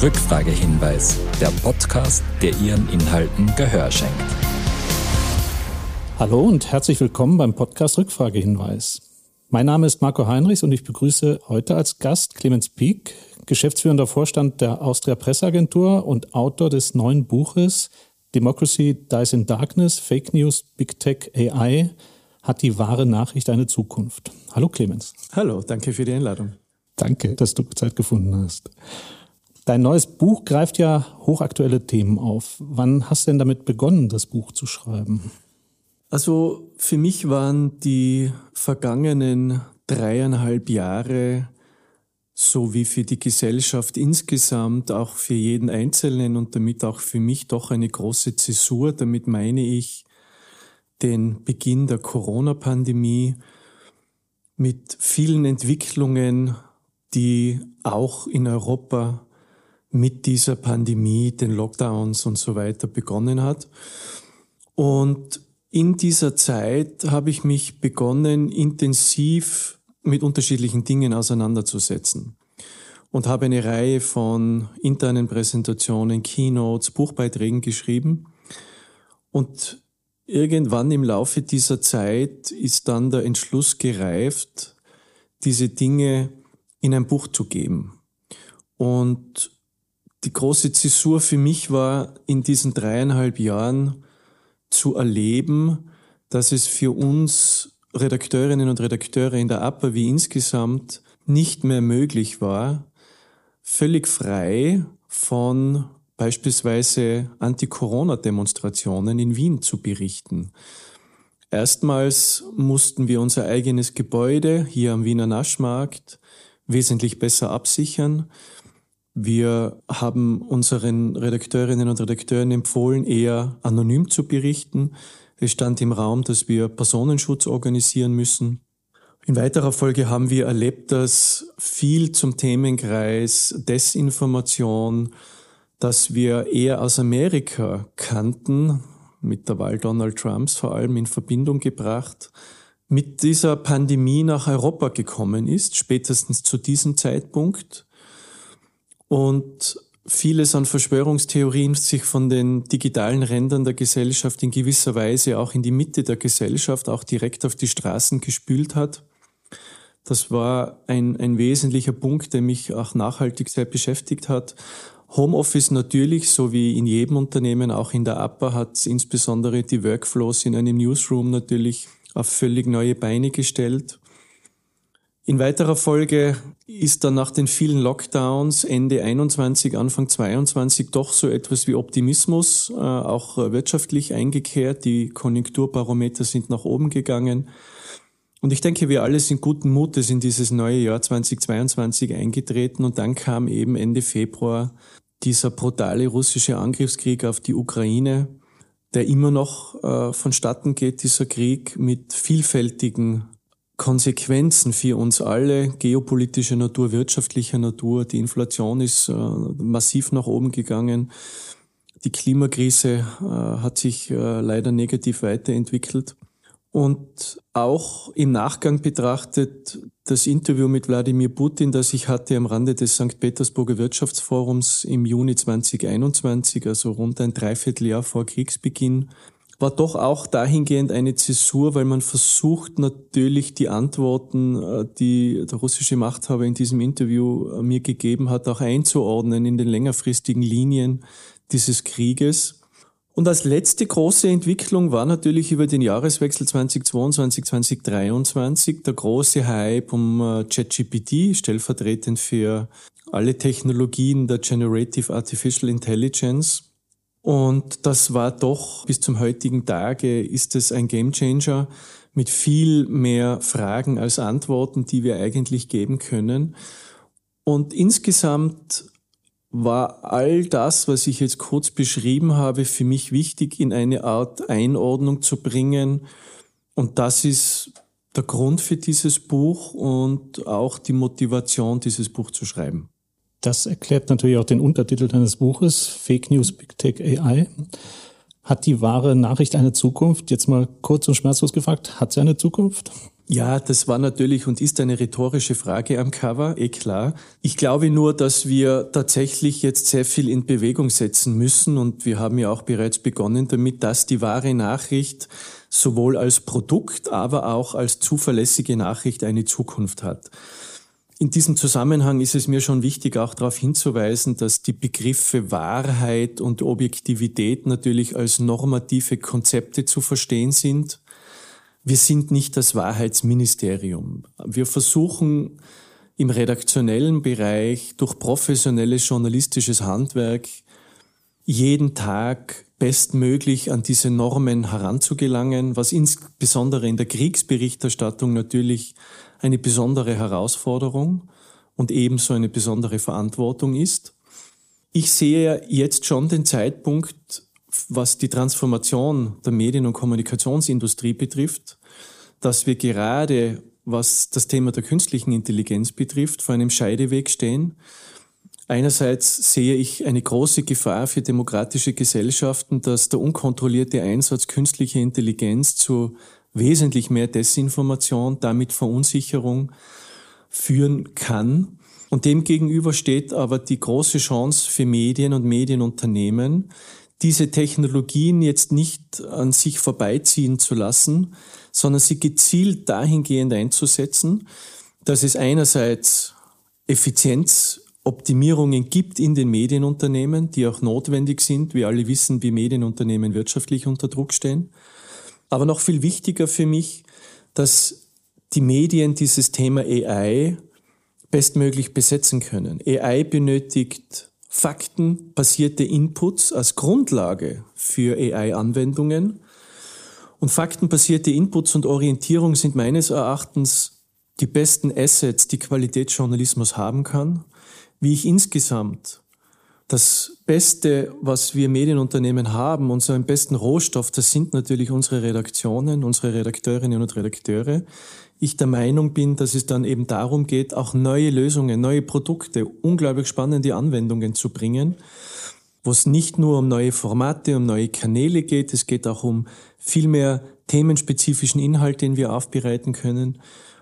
Rückfragehinweis, der Podcast, der Ihren Inhalten Gehör schenkt. Hallo und herzlich willkommen beim Podcast Rückfragehinweis. Mein Name ist Marco Heinrichs und ich begrüße heute als Gast Clemens Pieck, geschäftsführender Vorstand der Austria Presseagentur und Autor des neuen Buches Democracy Dies in Darkness, Fake News, Big Tech AI. Hat die wahre Nachricht eine Zukunft? Hallo Clemens. Hallo, danke für die Einladung. Danke, dass du Zeit gefunden hast. Dein neues Buch greift ja hochaktuelle Themen auf. Wann hast du denn damit begonnen, das Buch zu schreiben? Also für mich waren die vergangenen dreieinhalb Jahre so wie für die Gesellschaft insgesamt, auch für jeden Einzelnen und damit auch für mich doch eine große Zäsur. Damit meine ich den Beginn der Corona-Pandemie mit vielen Entwicklungen, die auch in Europa mit dieser Pandemie, den Lockdowns und so weiter begonnen hat. Und in dieser Zeit habe ich mich begonnen, intensiv mit unterschiedlichen Dingen auseinanderzusetzen und habe eine Reihe von internen Präsentationen, Keynotes, Buchbeiträgen geschrieben. Und irgendwann im Laufe dieser Zeit ist dann der Entschluss gereift, diese Dinge in ein Buch zu geben. Und die große Zäsur für mich war, in diesen dreieinhalb Jahren zu erleben, dass es für uns Redakteurinnen und Redakteure in der APA wie insgesamt nicht mehr möglich war, völlig frei von beispielsweise Anti-Corona-Demonstrationen in Wien zu berichten. Erstmals mussten wir unser eigenes Gebäude hier am Wiener Naschmarkt wesentlich besser absichern. Wir haben unseren Redakteurinnen und Redakteuren empfohlen, eher anonym zu berichten. Es stand im Raum, dass wir Personenschutz organisieren müssen. In weiterer Folge haben wir erlebt, dass viel zum Themenkreis Desinformation, dass wir eher aus Amerika kannten, mit der Wahl Donald Trumps vor allem in Verbindung gebracht, mit dieser Pandemie nach Europa gekommen ist, spätestens zu diesem Zeitpunkt und vieles an Verschwörungstheorien sich von den digitalen Rändern der Gesellschaft in gewisser Weise auch in die Mitte der Gesellschaft, auch direkt auf die Straßen gespült hat. Das war ein, ein wesentlicher Punkt, der mich auch nachhaltig sehr beschäftigt hat. Homeoffice natürlich, so wie in jedem Unternehmen, auch in der APA, hat insbesondere die Workflows in einem Newsroom natürlich auf völlig neue Beine gestellt. In weiterer Folge ist dann nach den vielen Lockdowns Ende 21, Anfang 22 doch so etwas wie Optimismus, äh, auch wirtschaftlich eingekehrt. Die Konjunkturbarometer sind nach oben gegangen. Und ich denke, wir alle sind guten Mutes in dieses neue Jahr 2022 eingetreten und dann kam eben Ende Februar dieser brutale russische Angriffskrieg auf die Ukraine, der immer noch äh, vonstatten geht, dieser Krieg mit vielfältigen Konsequenzen für uns alle, geopolitischer Natur, wirtschaftlicher Natur. Die Inflation ist äh, massiv nach oben gegangen. Die Klimakrise äh, hat sich äh, leider negativ weiterentwickelt. Und auch im Nachgang betrachtet das Interview mit Wladimir Putin, das ich hatte am Rande des St. Petersburger Wirtschaftsforums im Juni 2021, also rund ein Dreivierteljahr vor Kriegsbeginn, war doch auch dahingehend eine Zäsur, weil man versucht natürlich die Antworten, äh, die der russische Machthaber in diesem Interview äh, mir gegeben hat, auch einzuordnen in den längerfristigen Linien dieses Krieges. Und als letzte große Entwicklung war natürlich über den Jahreswechsel 2022, 2023 der große Hype um äh, ChatGPT, stellvertretend für alle Technologien der Generative Artificial Intelligence. Und das war doch bis zum heutigen Tage ist es ein Gamechanger mit viel mehr Fragen als Antworten, die wir eigentlich geben können. Und insgesamt war all das, was ich jetzt kurz beschrieben habe, für mich wichtig in eine Art Einordnung zu bringen. Und das ist der Grund für dieses Buch und auch die Motivation, dieses Buch zu schreiben. Das erklärt natürlich auch den Untertitel deines Buches, Fake News Big Tech AI. Hat die wahre Nachricht eine Zukunft? Jetzt mal kurz und schmerzlos gefragt, hat sie eine Zukunft? Ja, das war natürlich und ist eine rhetorische Frage am Cover, eh klar. Ich glaube nur, dass wir tatsächlich jetzt sehr viel in Bewegung setzen müssen und wir haben ja auch bereits begonnen damit, dass die wahre Nachricht sowohl als Produkt, aber auch als zuverlässige Nachricht eine Zukunft hat. In diesem Zusammenhang ist es mir schon wichtig, auch darauf hinzuweisen, dass die Begriffe Wahrheit und Objektivität natürlich als normative Konzepte zu verstehen sind wir sind nicht das Wahrheitsministerium. Wir versuchen im redaktionellen Bereich durch professionelles journalistisches Handwerk jeden Tag bestmöglich an diese Normen heranzugelangen, was insbesondere in der Kriegsberichterstattung natürlich eine besondere Herausforderung und ebenso eine besondere Verantwortung ist. Ich sehe jetzt schon den Zeitpunkt, was die Transformation der Medien- und Kommunikationsindustrie betrifft, dass wir gerade, was das Thema der künstlichen Intelligenz betrifft, vor einem Scheideweg stehen. Einerseits sehe ich eine große Gefahr für demokratische Gesellschaften, dass der unkontrollierte Einsatz künstlicher Intelligenz zu wesentlich mehr Desinformation, damit Verunsicherung führen kann. Und demgegenüber steht aber die große Chance für Medien und Medienunternehmen, diese Technologien jetzt nicht an sich vorbeiziehen zu lassen, sondern sie gezielt dahingehend einzusetzen, dass es einerseits Effizienzoptimierungen gibt in den Medienunternehmen, die auch notwendig sind. Wir alle wissen, wie Medienunternehmen wirtschaftlich unter Druck stehen. Aber noch viel wichtiger für mich, dass die Medien dieses Thema AI bestmöglich besetzen können. AI benötigt faktenbasierte Inputs als Grundlage für AI-Anwendungen. Und faktenbasierte Inputs und Orientierung sind meines Erachtens die besten Assets, die Qualitätsjournalismus haben kann. Wie ich insgesamt das Beste, was wir Medienunternehmen haben, unseren besten Rohstoff, das sind natürlich unsere Redaktionen, unsere Redakteurinnen und Redakteure. Ich der Meinung bin, dass es dann eben darum geht, auch neue Lösungen, neue Produkte, unglaublich spannende Anwendungen zu bringen, wo es nicht nur um neue Formate, um neue Kanäle geht, es geht auch um viel mehr themenspezifischen Inhalt, den wir aufbereiten können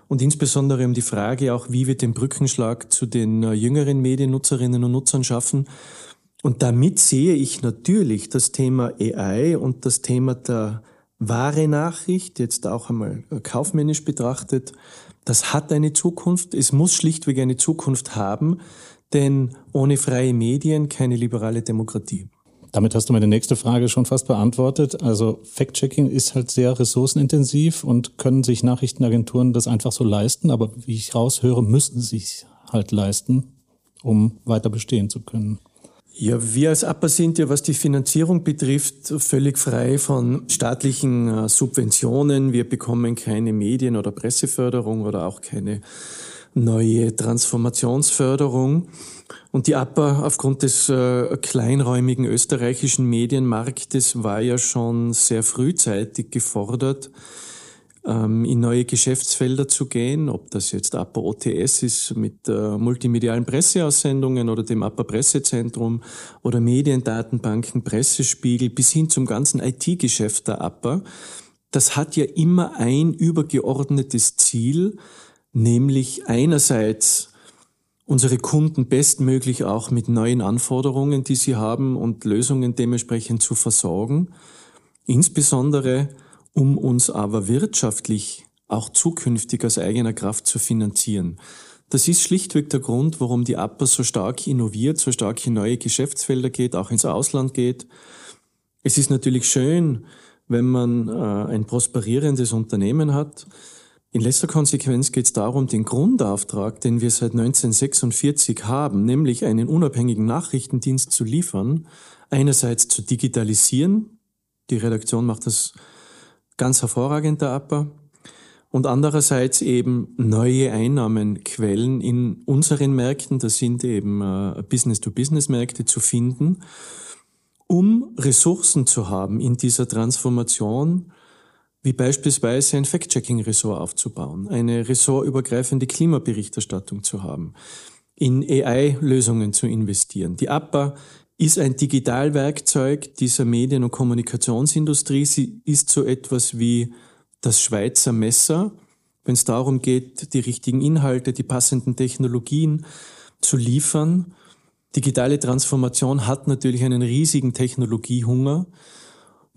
und insbesondere um die Frage auch, wie wir den Brückenschlag zu den äh, jüngeren Mediennutzerinnen und Nutzern schaffen. Und damit sehe ich natürlich das Thema AI und das Thema der wahre Nachricht, jetzt auch einmal äh, kaufmännisch betrachtet, das hat eine Zukunft. Es muss schlichtweg eine Zukunft haben, denn ohne freie Medien keine liberale Demokratie. Damit hast du meine nächste Frage schon fast beantwortet. Also Fact-Checking ist halt sehr ressourcenintensiv und können sich Nachrichtenagenturen das einfach so leisten. Aber wie ich raushöre, müssen sie es halt leisten, um weiter bestehen zu können. Ja, wir als APA sind ja, was die Finanzierung betrifft, völlig frei von staatlichen äh, Subventionen. Wir bekommen keine Medien- oder Presseförderung oder auch keine neue Transformationsförderung. Und die APA aufgrund des äh, kleinräumigen österreichischen Medienmarktes war ja schon sehr frühzeitig gefordert, ähm, in neue Geschäftsfelder zu gehen, ob das jetzt APA OTS ist mit äh, multimedialen Presseaussendungen oder dem APA Pressezentrum oder Mediendatenbanken, Pressespiegel bis hin zum ganzen IT-Geschäft der APA. Das hat ja immer ein übergeordnetes Ziel, nämlich einerseits unsere Kunden bestmöglich auch mit neuen Anforderungen, die sie haben und Lösungen dementsprechend zu versorgen, insbesondere um uns aber wirtschaftlich auch zukünftig aus eigener Kraft zu finanzieren. Das ist schlichtweg der Grund, warum die APA so stark innoviert, so stark in neue Geschäftsfelder geht, auch ins Ausland geht. Es ist natürlich schön, wenn man äh, ein prosperierendes Unternehmen hat. In letzter Konsequenz geht es darum, den Grundauftrag, den wir seit 1946 haben, nämlich einen unabhängigen Nachrichtendienst zu liefern, einerseits zu digitalisieren. Die Redaktion macht das ganz hervorragend der APA. Und andererseits eben neue Einnahmenquellen in unseren Märkten, das sind eben äh, Business-to-Business-Märkte zu finden, um Ressourcen zu haben in dieser Transformation, wie beispielsweise ein Fact-Checking-Ressort aufzubauen, eine ressortübergreifende Klimaberichterstattung zu haben, in AI-Lösungen zu investieren. Die APA ist ein Digitalwerkzeug dieser Medien- und Kommunikationsindustrie. Sie ist so etwas wie das Schweizer Messer wenn es darum geht, die richtigen Inhalte, die passenden Technologien zu liefern. Digitale Transformation hat natürlich einen riesigen Technologiehunger.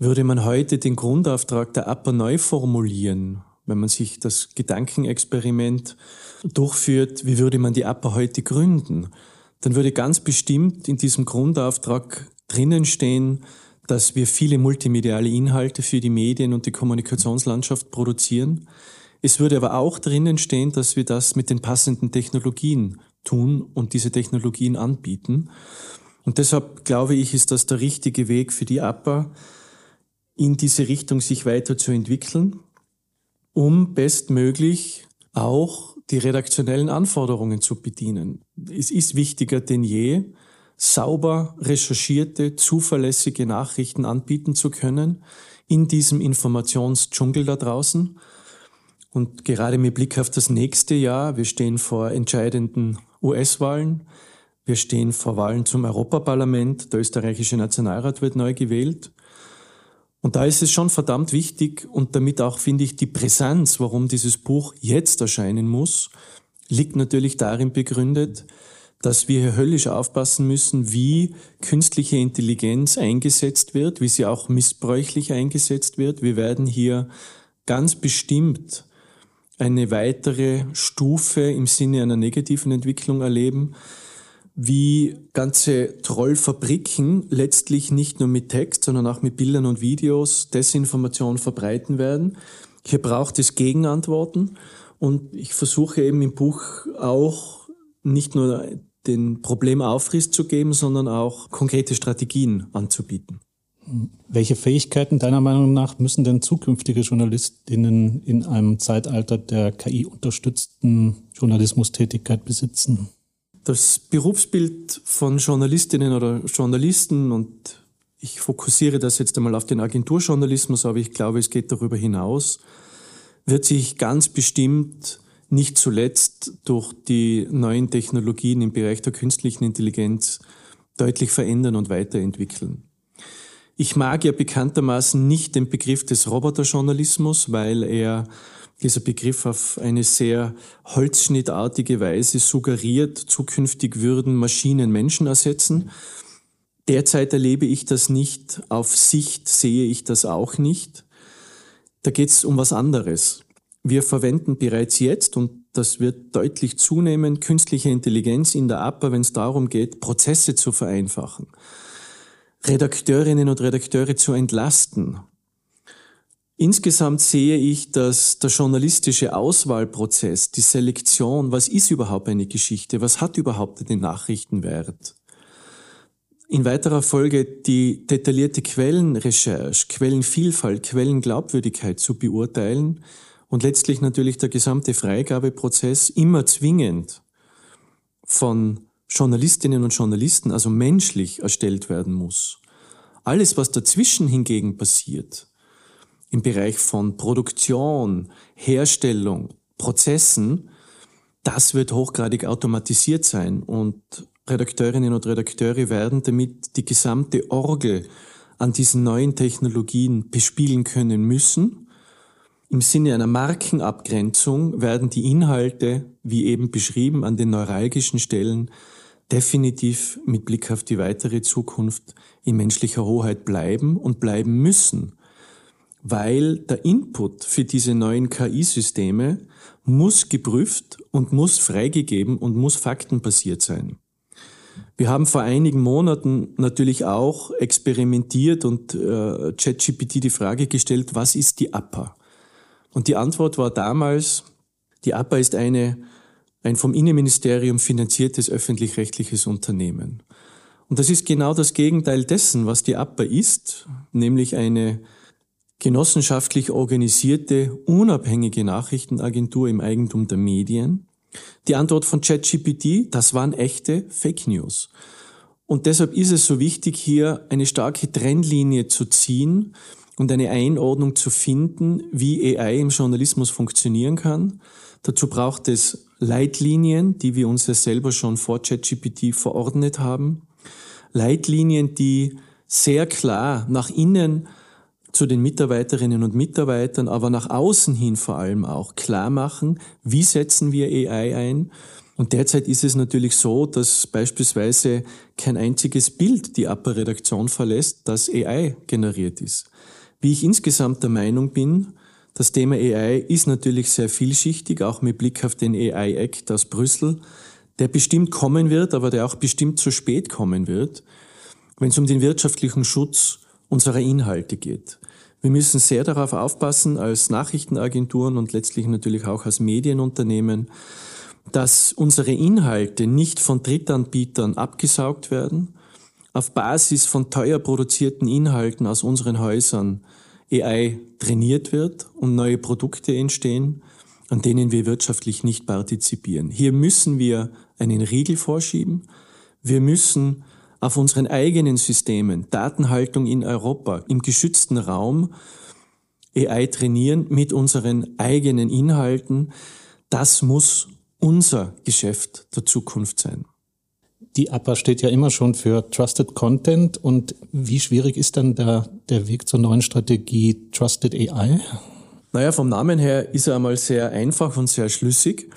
Würde man heute den Grundauftrag der APA neu formulieren, wenn man sich das Gedankenexperiment durchführt, wie würde man die APA heute gründen, dann würde ganz bestimmt in diesem Grundauftrag drinnen stehen, dass wir viele multimediale Inhalte für die Medien und die Kommunikationslandschaft produzieren. Es würde aber auch drinnen stehen, dass wir das mit den passenden Technologien tun und diese Technologien anbieten. Und deshalb glaube ich, ist das der richtige Weg für die APA, in diese Richtung sich weiterzuentwickeln, um bestmöglich auch die redaktionellen Anforderungen zu bedienen. Es ist wichtiger denn je, sauber recherchierte, zuverlässige Nachrichten anbieten zu können in diesem Informationsdschungel da draußen. Und gerade mit Blick auf das nächste Jahr, wir stehen vor entscheidenden US-Wahlen, wir stehen vor Wahlen zum Europaparlament, der österreichische Nationalrat wird neu gewählt. Und da ist es schon verdammt wichtig und damit auch, finde ich, die Präsenz, warum dieses Buch jetzt erscheinen muss, liegt natürlich darin begründet, dass wir hier höllisch aufpassen müssen, wie künstliche Intelligenz eingesetzt wird, wie sie auch missbräuchlich eingesetzt wird. Wir werden hier ganz bestimmt eine weitere Stufe im Sinne einer negativen Entwicklung erleben wie ganze Trollfabriken letztlich nicht nur mit Text, sondern auch mit Bildern und Videos Desinformation verbreiten werden. Hier braucht es Gegenantworten und ich versuche eben im Buch auch nicht nur den Problemaufriss zu geben, sondern auch konkrete Strategien anzubieten. Welche Fähigkeiten deiner Meinung nach müssen denn zukünftige Journalistinnen in einem Zeitalter der KI-unterstützten Journalismustätigkeit besitzen? Das Berufsbild von Journalistinnen oder Journalisten und ich fokussiere das jetzt einmal auf den Agenturjournalismus, aber ich glaube, es geht darüber hinaus, wird sich ganz bestimmt nicht zuletzt durch die neuen Technologien im Bereich der künstlichen Intelligenz deutlich verändern und weiterentwickeln. Ich mag ja bekanntermaßen nicht den Begriff des Roboterjournalismus, weil er dieser Begriff auf eine sehr holzschnittartige Weise suggeriert, zukünftig würden Maschinen Menschen ersetzen. Derzeit erlebe ich das nicht, auf Sicht sehe ich das auch nicht. Da geht es um was anderes. Wir verwenden bereits jetzt, und das wird deutlich zunehmen, künstliche Intelligenz in der APA, wenn es darum geht, Prozesse zu vereinfachen, Redakteurinnen und Redakteure zu entlasten, Insgesamt sehe ich, dass der journalistische Auswahlprozess, die Selektion, was ist überhaupt eine Geschichte, was hat überhaupt den Nachrichtenwert, in weiterer Folge die detaillierte Quellenrecherche, Quellenvielfalt, Quellenglaubwürdigkeit zu beurteilen und letztlich natürlich der gesamte Freigabeprozess immer zwingend von Journalistinnen und Journalisten, also menschlich erstellt werden muss. Alles, was dazwischen hingegen passiert, im Bereich von Produktion, Herstellung, Prozessen, das wird hochgradig automatisiert sein und Redakteurinnen und Redakteure werden damit die gesamte Orgel an diesen neuen Technologien bespielen können müssen. Im Sinne einer Markenabgrenzung werden die Inhalte, wie eben beschrieben, an den neuralgischen Stellen definitiv mit Blick auf die weitere Zukunft in menschlicher Hoheit bleiben und bleiben müssen weil der Input für diese neuen KI-Systeme muss geprüft und muss freigegeben und muss faktenbasiert sein. Wir haben vor einigen Monaten natürlich auch experimentiert und äh, ChatGPT die Frage gestellt, was ist die APA? Und die Antwort war damals, die APA ist eine, ein vom Innenministerium finanziertes öffentlich-rechtliches Unternehmen. Und das ist genau das Gegenteil dessen, was die APA ist, nämlich eine genossenschaftlich organisierte, unabhängige Nachrichtenagentur im Eigentum der Medien. Die Antwort von ChatGPT, das waren echte Fake News. Und deshalb ist es so wichtig, hier eine starke Trennlinie zu ziehen und eine Einordnung zu finden, wie AI im Journalismus funktionieren kann. Dazu braucht es Leitlinien, die wir uns ja selber schon vor ChatGPT verordnet haben. Leitlinien, die sehr klar nach innen zu den Mitarbeiterinnen und Mitarbeitern, aber nach außen hin vor allem auch klar machen, wie setzen wir AI ein. Und derzeit ist es natürlich so, dass beispielsweise kein einziges Bild die APA-Redaktion verlässt, das AI generiert ist. Wie ich insgesamt der Meinung bin, das Thema AI ist natürlich sehr vielschichtig, auch mit Blick auf den AI Act aus Brüssel, der bestimmt kommen wird, aber der auch bestimmt zu spät kommen wird, wenn es um den wirtschaftlichen Schutz unserer Inhalte geht. Wir müssen sehr darauf aufpassen, als Nachrichtenagenturen und letztlich natürlich auch als Medienunternehmen, dass unsere Inhalte nicht von Drittanbietern abgesaugt werden, auf Basis von teuer produzierten Inhalten aus unseren Häusern AI trainiert wird und neue Produkte entstehen, an denen wir wirtschaftlich nicht partizipieren. Hier müssen wir einen Riegel vorschieben. Wir müssen auf unseren eigenen Systemen, Datenhaltung in Europa, im geschützten Raum, AI trainieren mit unseren eigenen Inhalten. Das muss unser Geschäft der Zukunft sein. Die APA steht ja immer schon für Trusted Content. Und wie schwierig ist dann der, der Weg zur neuen Strategie Trusted AI? Naja, vom Namen her ist er einmal sehr einfach und sehr schlüssig.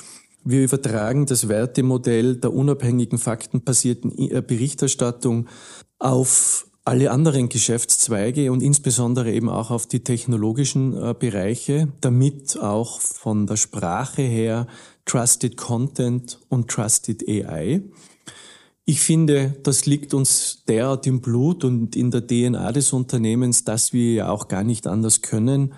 Wir übertragen das Wertemodell der unabhängigen faktenbasierten äh, Berichterstattung auf alle anderen Geschäftszweige und insbesondere eben auch auf die technologischen äh, Bereiche, damit auch von der Sprache her Trusted Content und Trusted AI. Ich finde, das liegt uns derart im Blut und in der DNA des Unternehmens, dass wir ja auch gar nicht anders können,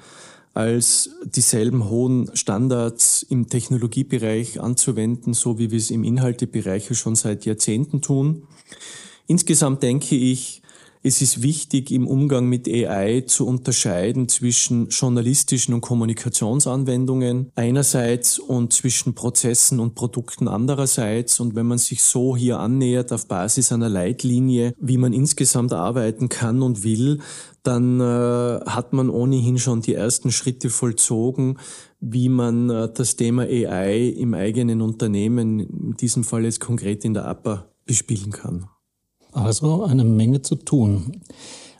als dieselben hohen Standards im Technologiebereich anzuwenden, so wie wir es im Inhaltebereich schon seit Jahrzehnten tun. Insgesamt denke ich, es ist wichtig, im Umgang mit AI zu unterscheiden zwischen journalistischen und Kommunikationsanwendungen einerseits und zwischen Prozessen und Produkten andererseits. Und wenn man sich so hier annähert auf Basis einer Leitlinie, wie man insgesamt arbeiten kann und will, dann äh, hat man ohnehin schon die ersten Schritte vollzogen, wie man äh, das Thema AI im eigenen Unternehmen, in diesem Fall jetzt konkret in der APA, bespielen kann. Also eine Menge zu tun.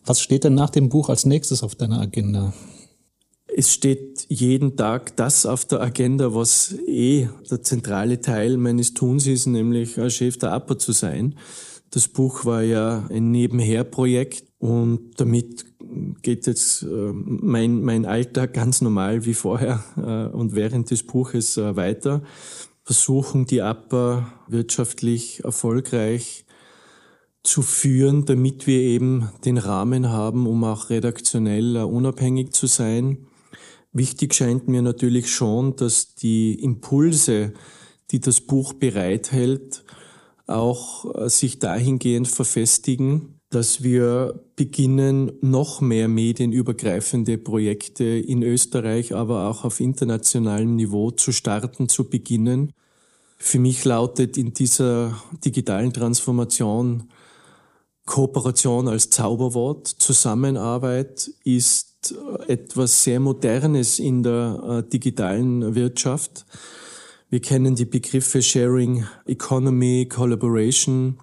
Was steht denn nach dem Buch als nächstes auf deiner Agenda? Es steht jeden Tag das auf der Agenda, was eh der zentrale Teil meines Tuns ist, nämlich Chef der APA zu sein. Das Buch war ja ein Nebenherprojekt und damit geht jetzt äh, mein, mein Alltag ganz normal wie vorher äh, und während des Buches äh, weiter. Versuchen die APA wirtschaftlich erfolgreich zu führen, damit wir eben den Rahmen haben, um auch redaktionell unabhängig zu sein. Wichtig scheint mir natürlich schon, dass die Impulse, die das Buch bereithält, auch äh, sich dahingehend verfestigen, dass wir beginnen, noch mehr medienübergreifende Projekte in Österreich, aber auch auf internationalem Niveau zu starten, zu beginnen. Für mich lautet in dieser digitalen Transformation Kooperation als Zauberwort, Zusammenarbeit ist etwas sehr Modernes in der äh, digitalen Wirtschaft. Wir kennen die Begriffe Sharing Economy, Collaboration.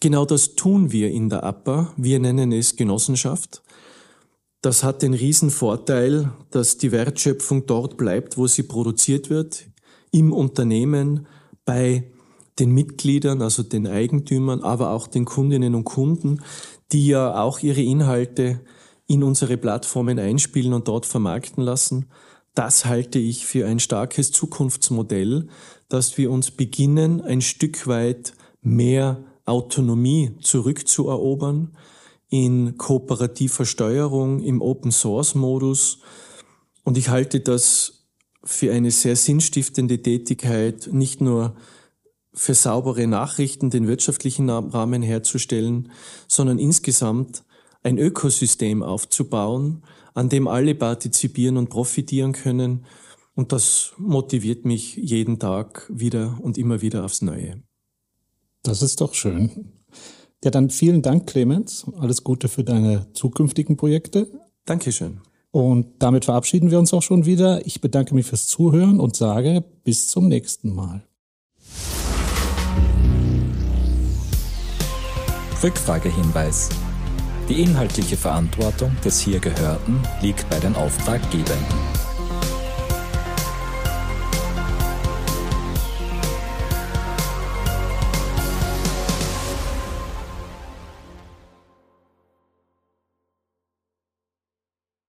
Genau das tun wir in der APA. Wir nennen es Genossenschaft. Das hat den Riesenvorteil, dass die Wertschöpfung dort bleibt, wo sie produziert wird, im Unternehmen, bei den Mitgliedern, also den Eigentümern, aber auch den Kundinnen und Kunden, die ja auch ihre Inhalte in unsere Plattformen einspielen und dort vermarkten lassen. Das halte ich für ein starkes Zukunftsmodell, dass wir uns beginnen, ein Stück weit mehr Autonomie zurückzuerobern in kooperativer Steuerung, im Open Source Modus. Und ich halte das für eine sehr sinnstiftende Tätigkeit, nicht nur für saubere Nachrichten den wirtschaftlichen Rahmen herzustellen, sondern insgesamt ein Ökosystem aufzubauen, an dem alle partizipieren und profitieren können. Und das motiviert mich jeden Tag wieder und immer wieder aufs Neue. Das ist doch schön. Ja, dann vielen Dank, Clemens. Alles Gute für deine zukünftigen Projekte. Dankeschön. Und damit verabschieden wir uns auch schon wieder. Ich bedanke mich fürs Zuhören und sage bis zum nächsten Mal. Rückfragehinweis. Die inhaltliche Verantwortung des hier Gehörten liegt bei den Auftraggebenden.